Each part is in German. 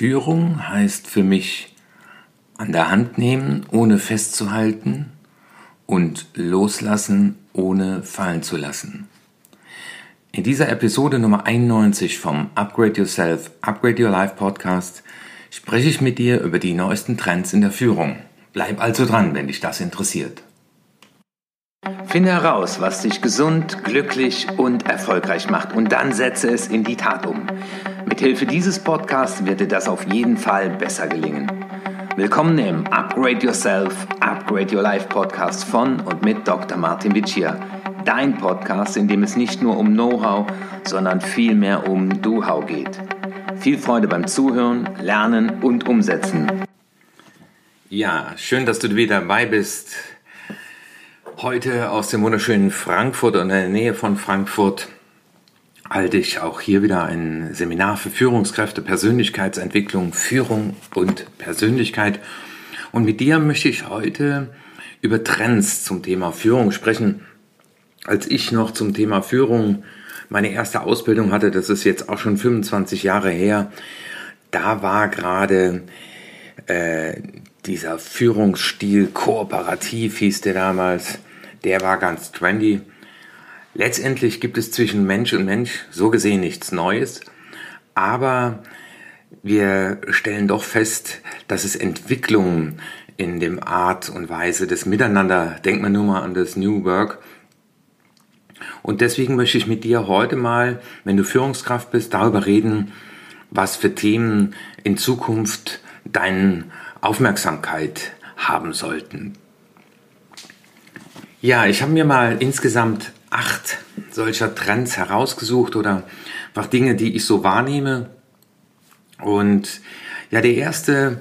Führung heißt für mich an der Hand nehmen, ohne festzuhalten und loslassen, ohne fallen zu lassen. In dieser Episode Nummer 91 vom Upgrade Yourself, Upgrade Your Life Podcast spreche ich mit dir über die neuesten Trends in der Führung. Bleib also dran, wenn dich das interessiert. Finde heraus, was dich gesund, glücklich und erfolgreich macht und dann setze es in die Tat um. Mithilfe dieses Podcasts wird dir das auf jeden Fall besser gelingen. Willkommen im Upgrade Yourself, Upgrade Your Life Podcast von und mit Dr. Martin Vicia Dein Podcast, in dem es nicht nur um Know-how, sondern vielmehr um Do-How geht. Viel Freude beim Zuhören, Lernen und Umsetzen. Ja, schön, dass du wieder dabei bist. Heute aus dem wunderschönen Frankfurt und in der Nähe von Frankfurt halte ich auch hier wieder ein Seminar für Führungskräfte, Persönlichkeitsentwicklung, Führung und Persönlichkeit. Und mit dir möchte ich heute über Trends zum Thema Führung sprechen als ich noch zum Thema Führung meine erste Ausbildung hatte, das ist jetzt auch schon 25 Jahre her, da war gerade äh, dieser Führungsstil kooperativ, hieß der damals, der war ganz trendy. Letztendlich gibt es zwischen Mensch und Mensch so gesehen nichts Neues, aber wir stellen doch fest, dass es Entwicklungen in dem Art und Weise des Miteinander, denkt man nur mal an das New Work, und deswegen möchte ich mit dir heute mal, wenn du Führungskraft bist, darüber reden, was für Themen in Zukunft deine Aufmerksamkeit haben sollten. Ja, ich habe mir mal insgesamt acht solcher Trends herausgesucht oder einfach Dinge, die ich so wahrnehme. Und ja, der erste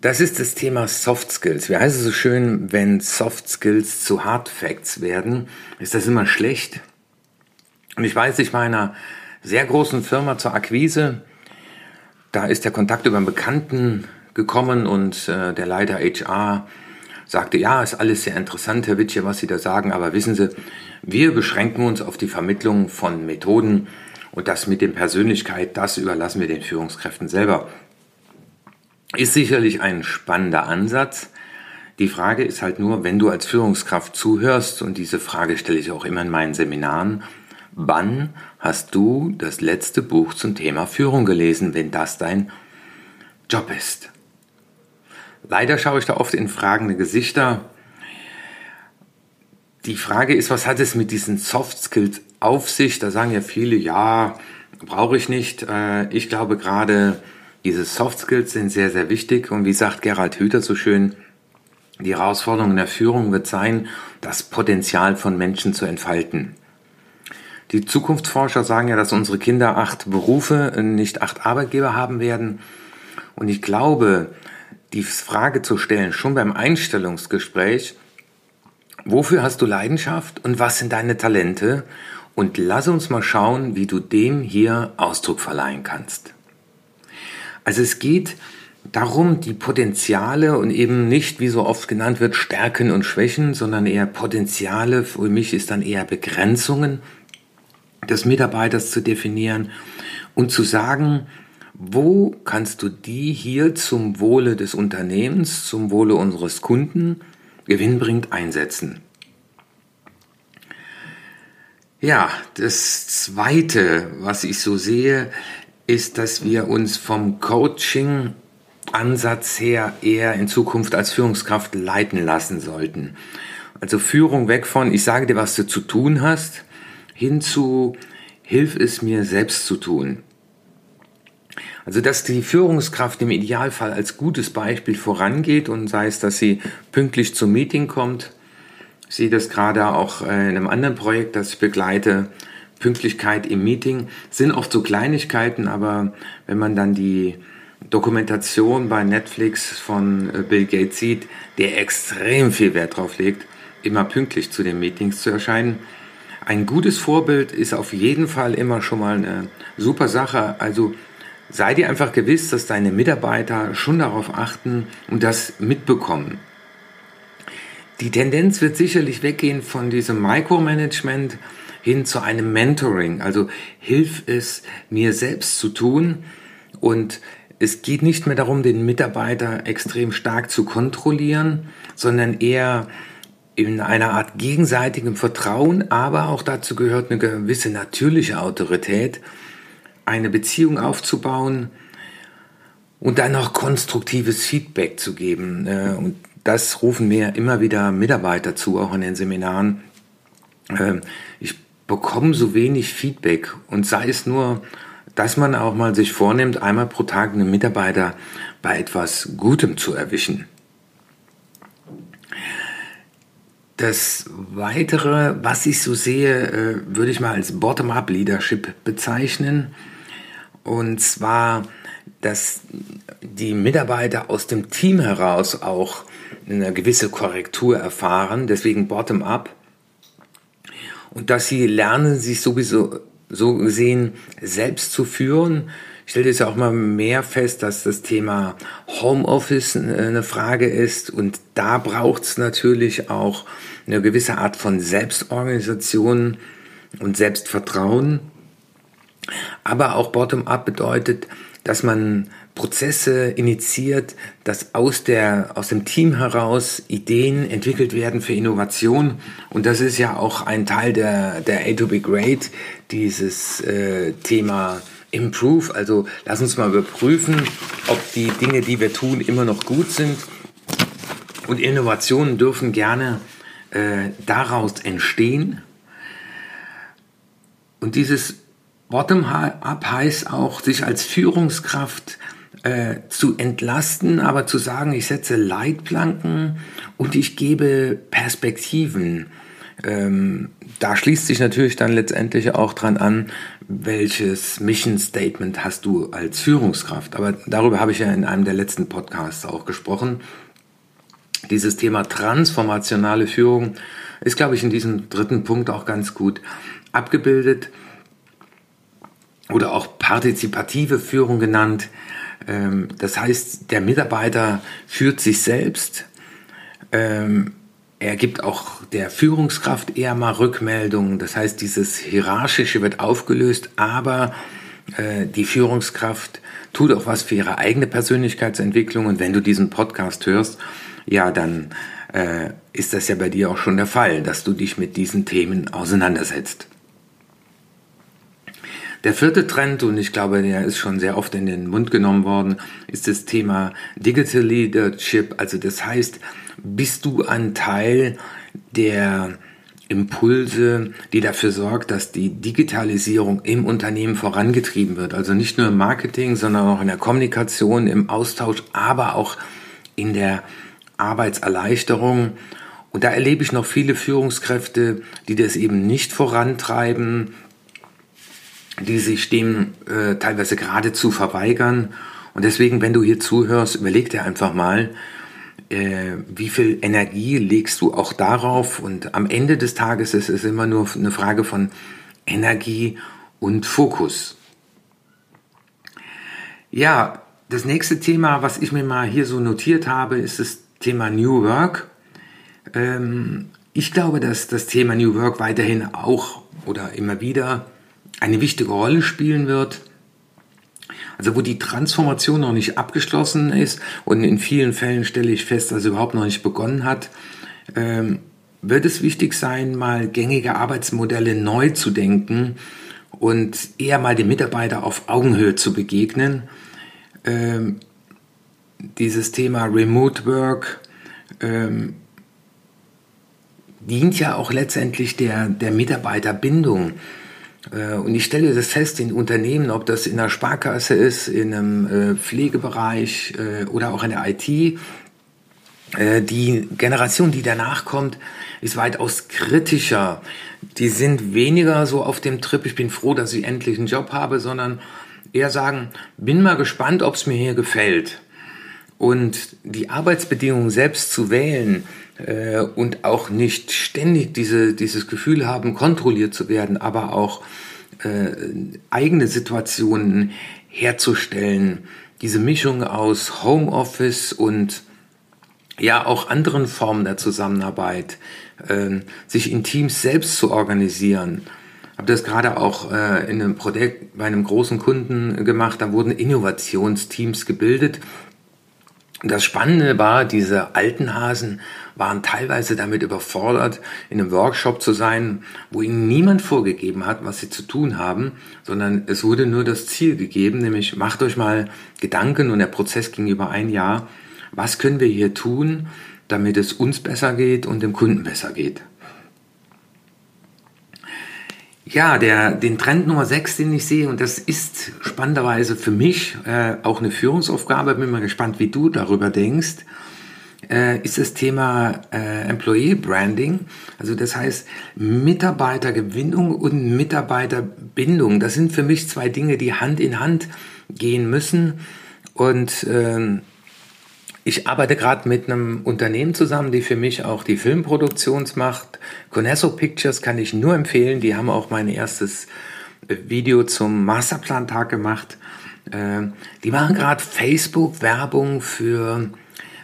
das ist das Thema Soft Skills. Wie heißt es so schön, wenn Soft Skills zu Hard Facts werden, ist das immer schlecht. Und ich weiß, ich war in einer sehr großen Firma zur Akquise. Da ist der Kontakt über einen Bekannten gekommen und äh, der Leiter HR sagte, ja, ist alles sehr interessant, Herr Witsche, was Sie da sagen, aber wissen Sie, wir beschränken uns auf die Vermittlung von Methoden und das mit dem Persönlichkeit, das überlassen wir den Führungskräften selber. Ist sicherlich ein spannender Ansatz. Die Frage ist halt nur, wenn du als Führungskraft zuhörst, und diese Frage stelle ich auch immer in meinen Seminaren, wann hast du das letzte Buch zum Thema Führung gelesen, wenn das dein Job ist? Leider schaue ich da oft in fragende Gesichter. Die Frage ist, was hat es mit diesen Soft Skills auf sich? Da sagen ja viele, ja, brauche ich nicht. Äh, ich glaube gerade, diese Soft Skills sind sehr, sehr wichtig und wie sagt Gerald Hüther so schön, die Herausforderung in der Führung wird sein, das Potenzial von Menschen zu entfalten. Die Zukunftsforscher sagen ja, dass unsere Kinder acht Berufe, nicht acht Arbeitgeber haben werden. Und ich glaube, die Frage zu stellen, schon beim Einstellungsgespräch, wofür hast du Leidenschaft und was sind deine Talente? Und lass uns mal schauen, wie du dem hier Ausdruck verleihen kannst. Also es geht darum, die Potenziale und eben nicht, wie so oft genannt wird, Stärken und Schwächen, sondern eher Potenziale, für mich ist dann eher Begrenzungen des Mitarbeiters zu definieren und zu sagen, wo kannst du die hier zum Wohle des Unternehmens, zum Wohle unseres Kunden gewinnbringend einsetzen? Ja, das Zweite, was ich so sehe, ist, dass wir uns vom Coaching Ansatz her eher in Zukunft als Führungskraft leiten lassen sollten. Also Führung weg von, ich sage dir, was du zu tun hast, hin zu, hilf es mir selbst zu tun. Also, dass die Führungskraft im Idealfall als gutes Beispiel vorangeht und sei es, dass sie pünktlich zum Meeting kommt. Ich sehe das gerade auch in einem anderen Projekt, das ich begleite, Pünktlichkeit im Meeting sind oft so Kleinigkeiten, aber wenn man dann die Dokumentation bei Netflix von äh, Bill Gates sieht, der extrem viel Wert drauf legt, immer pünktlich zu den Meetings zu erscheinen. Ein gutes Vorbild ist auf jeden Fall immer schon mal eine super Sache. Also sei dir einfach gewiss, dass deine Mitarbeiter schon darauf achten und das mitbekommen. Die Tendenz wird sicherlich weggehen von diesem Micromanagement, hin zu einem Mentoring. Also hilf es mir selbst zu tun und es geht nicht mehr darum, den Mitarbeiter extrem stark zu kontrollieren, sondern eher in einer Art gegenseitigem Vertrauen, aber auch dazu gehört eine gewisse natürliche Autorität, eine Beziehung aufzubauen und dann noch konstruktives Feedback zu geben. Äh, und das rufen mir immer wieder Mitarbeiter zu, auch in den Seminaren. Ähm, ich bekomme so wenig Feedback und sei es nur, dass man auch mal sich vornimmt, einmal pro Tag einen Mitarbeiter bei etwas Gutem zu erwischen. Das Weitere, was ich so sehe, äh, würde ich mal als Bottom-up-Leadership bezeichnen. Und zwar, dass die Mitarbeiter aus dem Team heraus auch eine gewisse Korrektur erfahren, deswegen Bottom-up. Und dass sie lernen, sich sowieso so gesehen selbst zu führen, ich stelle jetzt auch mal mehr fest, dass das Thema Homeoffice eine Frage ist und da braucht es natürlich auch eine gewisse Art von Selbstorganisation und Selbstvertrauen. Aber auch Bottom-up bedeutet, dass man Prozesse initiiert, dass aus, der, aus dem Team heraus Ideen entwickelt werden für Innovation. Und das ist ja auch ein Teil der, der A to Be Great, dieses äh, Thema Improve. Also lass uns mal überprüfen, ob die Dinge, die wir tun, immer noch gut sind. Und Innovationen dürfen gerne äh, daraus entstehen. Und dieses Bottom-up heißt auch, sich als Führungskraft äh, zu entlasten, aber zu sagen, ich setze Leitplanken und ich gebe Perspektiven. Ähm, da schließt sich natürlich dann letztendlich auch dran an, welches Mission Statement hast du als Führungskraft. Aber darüber habe ich ja in einem der letzten Podcasts auch gesprochen. Dieses Thema transformationale Führung ist, glaube ich, in diesem dritten Punkt auch ganz gut abgebildet oder auch partizipative Führung genannt. Ähm, das heißt, der Mitarbeiter führt sich selbst. Ähm, er gibt auch der Führungskraft eher mal Rückmeldungen. Das heißt, dieses Hierarchische wird aufgelöst, aber äh, die Führungskraft tut auch was für ihre eigene Persönlichkeitsentwicklung. Und wenn du diesen Podcast hörst, ja, dann äh, ist das ja bei dir auch schon der Fall, dass du dich mit diesen Themen auseinandersetzt. Der vierte Trend, und ich glaube, der ist schon sehr oft in den Mund genommen worden, ist das Thema Digital Leadership. Also das heißt, bist du ein Teil der Impulse, die dafür sorgt, dass die Digitalisierung im Unternehmen vorangetrieben wird. Also nicht nur im Marketing, sondern auch in der Kommunikation, im Austausch, aber auch in der Arbeitserleichterung. Und da erlebe ich noch viele Führungskräfte, die das eben nicht vorantreiben, die sich dem äh, teilweise geradezu verweigern. Und deswegen, wenn du hier zuhörst, überleg dir einfach mal, äh, wie viel Energie legst du auch darauf. Und am Ende des Tages ist es immer nur eine Frage von Energie und Fokus. Ja, das nächste Thema, was ich mir mal hier so notiert habe, ist das Thema New Work. Ähm, ich glaube, dass das Thema New Work weiterhin auch oder immer wieder eine wichtige Rolle spielen wird. Also wo die Transformation noch nicht abgeschlossen ist und in vielen Fällen stelle ich fest, dass sie überhaupt noch nicht begonnen hat, ähm, wird es wichtig sein, mal gängige Arbeitsmodelle neu zu denken und eher mal den Mitarbeiter auf Augenhöhe zu begegnen. Ähm, dieses Thema Remote Work ähm, dient ja auch letztendlich der, der Mitarbeiterbindung. Äh, und ich stelle das fest in Unternehmen, ob das in der Sparkasse ist, in einem äh, Pflegebereich äh, oder auch in der IT. Die Generation, die danach kommt, ist weitaus kritischer. Die sind weniger so auf dem Trip, ich bin froh, dass ich endlich einen Job habe, sondern eher sagen, bin mal gespannt, ob es mir hier gefällt. Und die Arbeitsbedingungen selbst zu wählen, äh, und auch nicht ständig diese, dieses Gefühl haben, kontrolliert zu werden, aber auch äh, eigene Situationen herzustellen. Diese Mischung aus Homeoffice und ja auch anderen Formen der Zusammenarbeit, äh, sich in Teams selbst zu organisieren. Habe das gerade auch äh, in einem Projekt bei einem großen Kunden gemacht. Da wurden Innovationsteams gebildet. Das Spannende war, diese alten Hasen waren teilweise damit überfordert, in einem Workshop zu sein, wo ihnen niemand vorgegeben hat, was sie zu tun haben, sondern es wurde nur das Ziel gegeben, nämlich macht euch mal Gedanken und der Prozess ging über ein Jahr. Was können wir hier tun, damit es uns besser geht und dem Kunden besser geht? Ja, der, den Trend Nummer 6, den ich sehe, und das ist spannenderweise für mich äh, auch eine Führungsaufgabe, bin mal gespannt, wie du darüber denkst, äh, ist das Thema äh, Employee Branding. Also das heißt Mitarbeitergewinnung und Mitarbeiterbindung. Das sind für mich zwei Dinge, die Hand in Hand gehen müssen. Und äh, ich arbeite gerade mit einem Unternehmen zusammen, die für mich auch die Filmproduktion macht. Conesso Pictures kann ich nur empfehlen. Die haben auch mein erstes äh, Video zum Masterplan-Tag gemacht. Äh, die machen gerade Facebook-Werbung für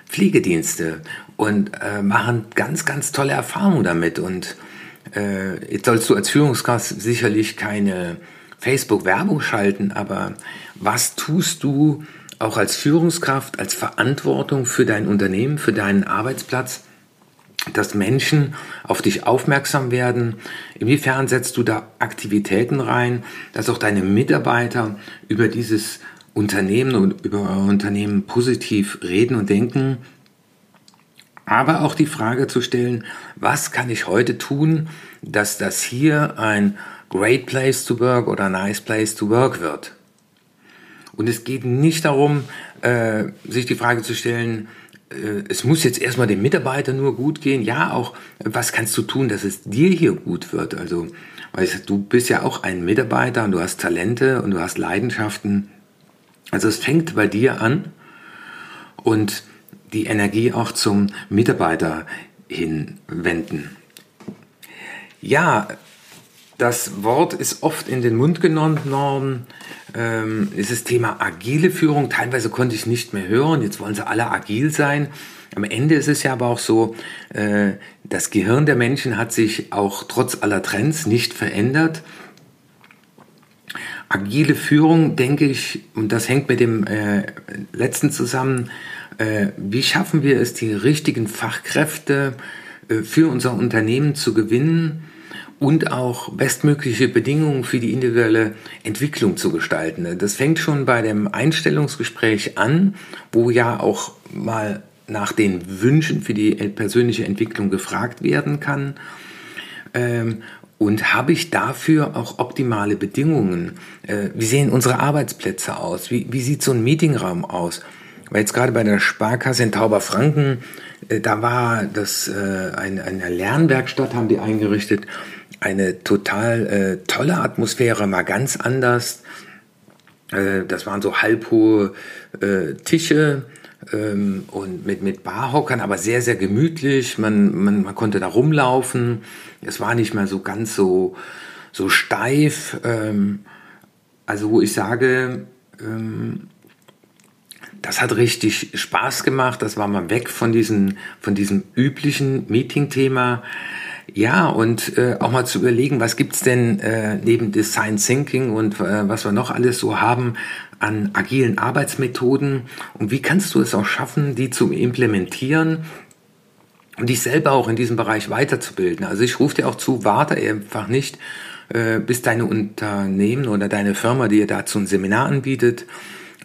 Pflegedienste und äh, machen ganz, ganz tolle Erfahrungen damit. Und jetzt sollst du als Führungskraft sicherlich keine Facebook-Werbung schalten, aber was tust du, auch als Führungskraft, als Verantwortung für dein Unternehmen, für deinen Arbeitsplatz, dass Menschen auf dich aufmerksam werden. Inwiefern setzt du da Aktivitäten rein, dass auch deine Mitarbeiter über dieses Unternehmen und über euer Unternehmen positiv reden und denken? Aber auch die Frage zu stellen, was kann ich heute tun, dass das hier ein Great Place to Work oder Nice Place to Work wird? Und es geht nicht darum, äh, sich die Frage zu stellen, äh, es muss jetzt erstmal dem Mitarbeiter nur gut gehen. Ja, auch, was kannst du tun, dass es dir hier gut wird? Also, weißt du, bist ja auch ein Mitarbeiter und du hast Talente und du hast Leidenschaften. Also es fängt bei dir an und die Energie auch zum Mitarbeiter hinwenden. Ja, das Wort ist oft in den Mund genommen worden. Ähm, ist das Thema agile Führung. Teilweise konnte ich nicht mehr hören. Jetzt wollen sie alle agil sein. Am Ende ist es ja aber auch so, äh, das Gehirn der Menschen hat sich auch trotz aller Trends nicht verändert. Agile Führung, denke ich, und das hängt mit dem äh, letzten zusammen, äh, wie schaffen wir es, die richtigen Fachkräfte äh, für unser Unternehmen zu gewinnen? Und auch bestmögliche Bedingungen für die individuelle Entwicklung zu gestalten. Das fängt schon bei dem Einstellungsgespräch an, wo ja auch mal nach den Wünschen für die persönliche Entwicklung gefragt werden kann. Ähm, und habe ich dafür auch optimale Bedingungen? Äh, wie sehen unsere Arbeitsplätze aus? Wie, sieht so ein Meetingraum aus? Weil jetzt gerade bei der Sparkasse in Tauberfranken, äh, da war das äh, eine Lernwerkstatt, haben die eingerichtet eine total äh, tolle Atmosphäre, mal ganz anders. Äh, das waren so halbhohe äh, Tische ähm, und mit, mit Barhockern, aber sehr, sehr gemütlich. Man, man, man konnte da rumlaufen. Es war nicht mehr so ganz so, so steif. Ähm, also wo ich sage, ähm, das hat richtig Spaß gemacht. Das war mal weg von, diesen, von diesem üblichen Meeting-Thema. Ja, und äh, auch mal zu überlegen, was gibt's denn äh, neben Design Thinking und äh, was wir noch alles so haben an agilen Arbeitsmethoden und wie kannst du es auch schaffen, die zu implementieren und dich selber auch in diesem Bereich weiterzubilden. Also ich rufe dir auch zu, warte einfach nicht, äh, bis deine Unternehmen oder deine Firma dir dazu ein Seminar anbietet.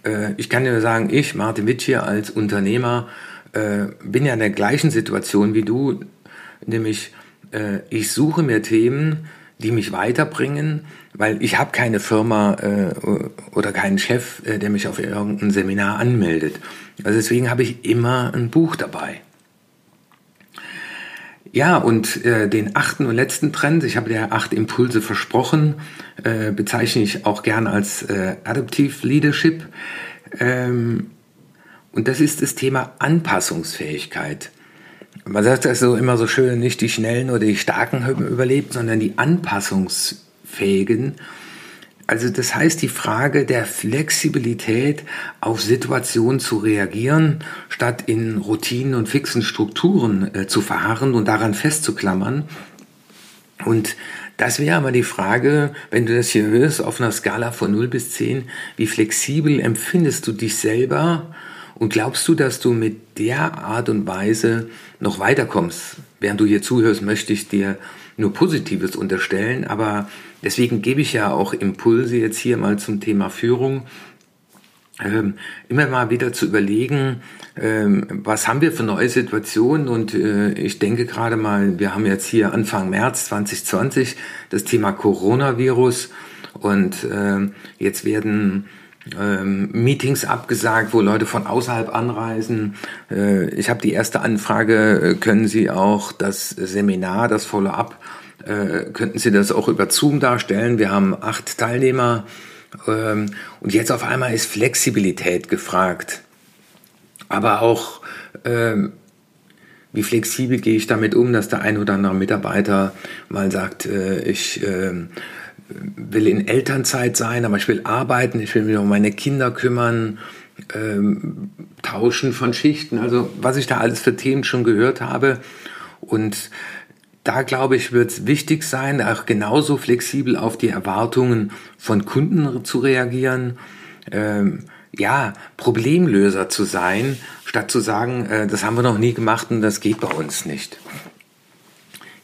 Äh, ich kann dir sagen, ich, Martin Witsch hier als Unternehmer, äh, bin ja in der gleichen Situation wie du, nämlich äh, ich suche mir Themen, die mich weiterbringen, weil ich habe keine Firma äh, oder keinen Chef, äh, der mich auf irgendein Seminar anmeldet. Also deswegen habe ich immer ein Buch dabei. Ja, und äh, den achten und letzten Trend, ich habe dir acht Impulse versprochen, äh, bezeichne ich auch gern als äh, Adaptive Leadership. Ähm, und das ist das Thema Anpassungsfähigkeit man sagt das so immer so schön, nicht die Schnellen oder die Starken haben überlebt, sondern die Anpassungsfähigen. Also das heißt die Frage der Flexibilität auf Situationen zu reagieren, statt in Routinen und fixen Strukturen äh, zu verharren und daran festzuklammern. Und Das wäre aber die Frage, wenn du das hier hörst, auf einer Skala von 0 bis 10, wie flexibel empfindest du dich selber und glaubst du, dass du mit der Art und Weise noch weiterkommst? Während du hier zuhörst, möchte ich dir nur Positives unterstellen, aber deswegen gebe ich ja auch Impulse jetzt hier mal zum Thema Führung. Ähm, immer mal wieder zu überlegen, ähm, was haben wir für neue Situationen und äh, ich denke gerade mal, wir haben jetzt hier Anfang März 2020 das Thema Coronavirus und äh, jetzt werden ähm, Meetings abgesagt, wo Leute von außerhalb anreisen. Äh, ich habe die erste Anfrage, äh, können Sie auch das Seminar, das Follow-up, äh, könnten Sie das auch über Zoom darstellen? Wir haben acht Teilnehmer ähm, und jetzt auf einmal ist Flexibilität gefragt. Aber auch, ähm, wie flexibel gehe ich damit um, dass der ein oder andere Mitarbeiter mal sagt, äh, ich äh, will in Elternzeit sein, aber ich will arbeiten, ich will mich um meine Kinder kümmern, ähm, Tauschen von Schichten, also was ich da alles für Themen schon gehört habe. Und da glaube ich, wird es wichtig sein, auch genauso flexibel auf die Erwartungen von Kunden zu reagieren. Ähm, ja, Problemlöser zu sein, statt zu sagen, äh, das haben wir noch nie gemacht und das geht bei uns nicht.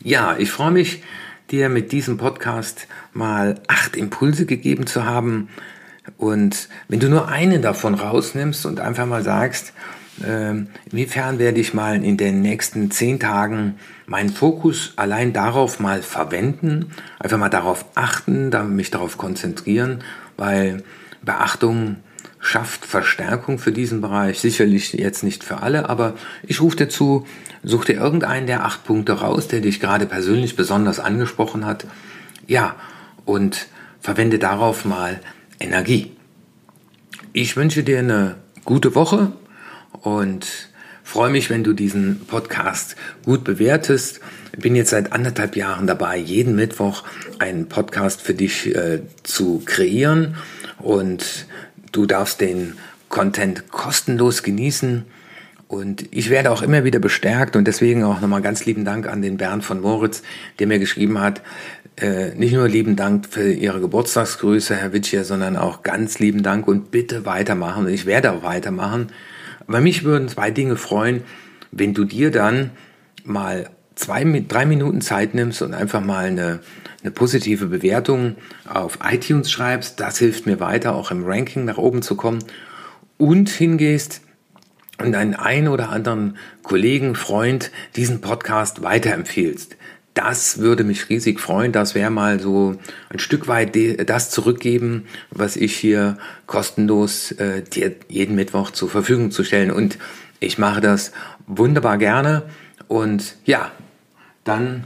Ja, ich freue mich, dir mit diesem Podcast mal acht Impulse gegeben zu haben. Und wenn du nur einen davon rausnimmst und einfach mal sagst, äh, inwiefern werde ich mal in den nächsten zehn Tagen meinen Fokus allein darauf mal verwenden, einfach mal darauf achten, mich darauf konzentrieren, weil Beachtung schafft Verstärkung für diesen Bereich. Sicherlich jetzt nicht für alle, aber ich rufe dir zu, such dir irgendeinen der acht Punkte raus, der dich gerade persönlich besonders angesprochen hat. Ja, und verwende darauf mal Energie. Ich wünsche dir eine gute Woche und freue mich, wenn du diesen Podcast gut bewertest. Ich bin jetzt seit anderthalb Jahren dabei, jeden Mittwoch einen Podcast für dich äh, zu kreieren und Du darfst den Content kostenlos genießen. Und ich werde auch immer wieder bestärkt und deswegen auch nochmal ganz lieben Dank an den Bernd von Moritz, der mir geschrieben hat, äh, nicht nur lieben Dank für Ihre Geburtstagsgrüße, Herr Witschier, sondern auch ganz lieben Dank und bitte weitermachen. Und ich werde auch weitermachen. Aber mich würden zwei Dinge freuen, wenn du dir dann mal zwei, drei Minuten Zeit nimmst und einfach mal eine, eine positive Bewertung auf iTunes schreibst. Das hilft mir weiter, auch im Ranking nach oben zu kommen. Und hingehst und einen ein oder anderen Kollegen, Freund diesen Podcast weiterempfiehlst. Das würde mich riesig freuen. Das wäre mal so ein Stück weit das zurückgeben, was ich hier kostenlos äh, dir jeden Mittwoch zur Verfügung zu stellen. Und ich mache das wunderbar gerne. Und ja, dann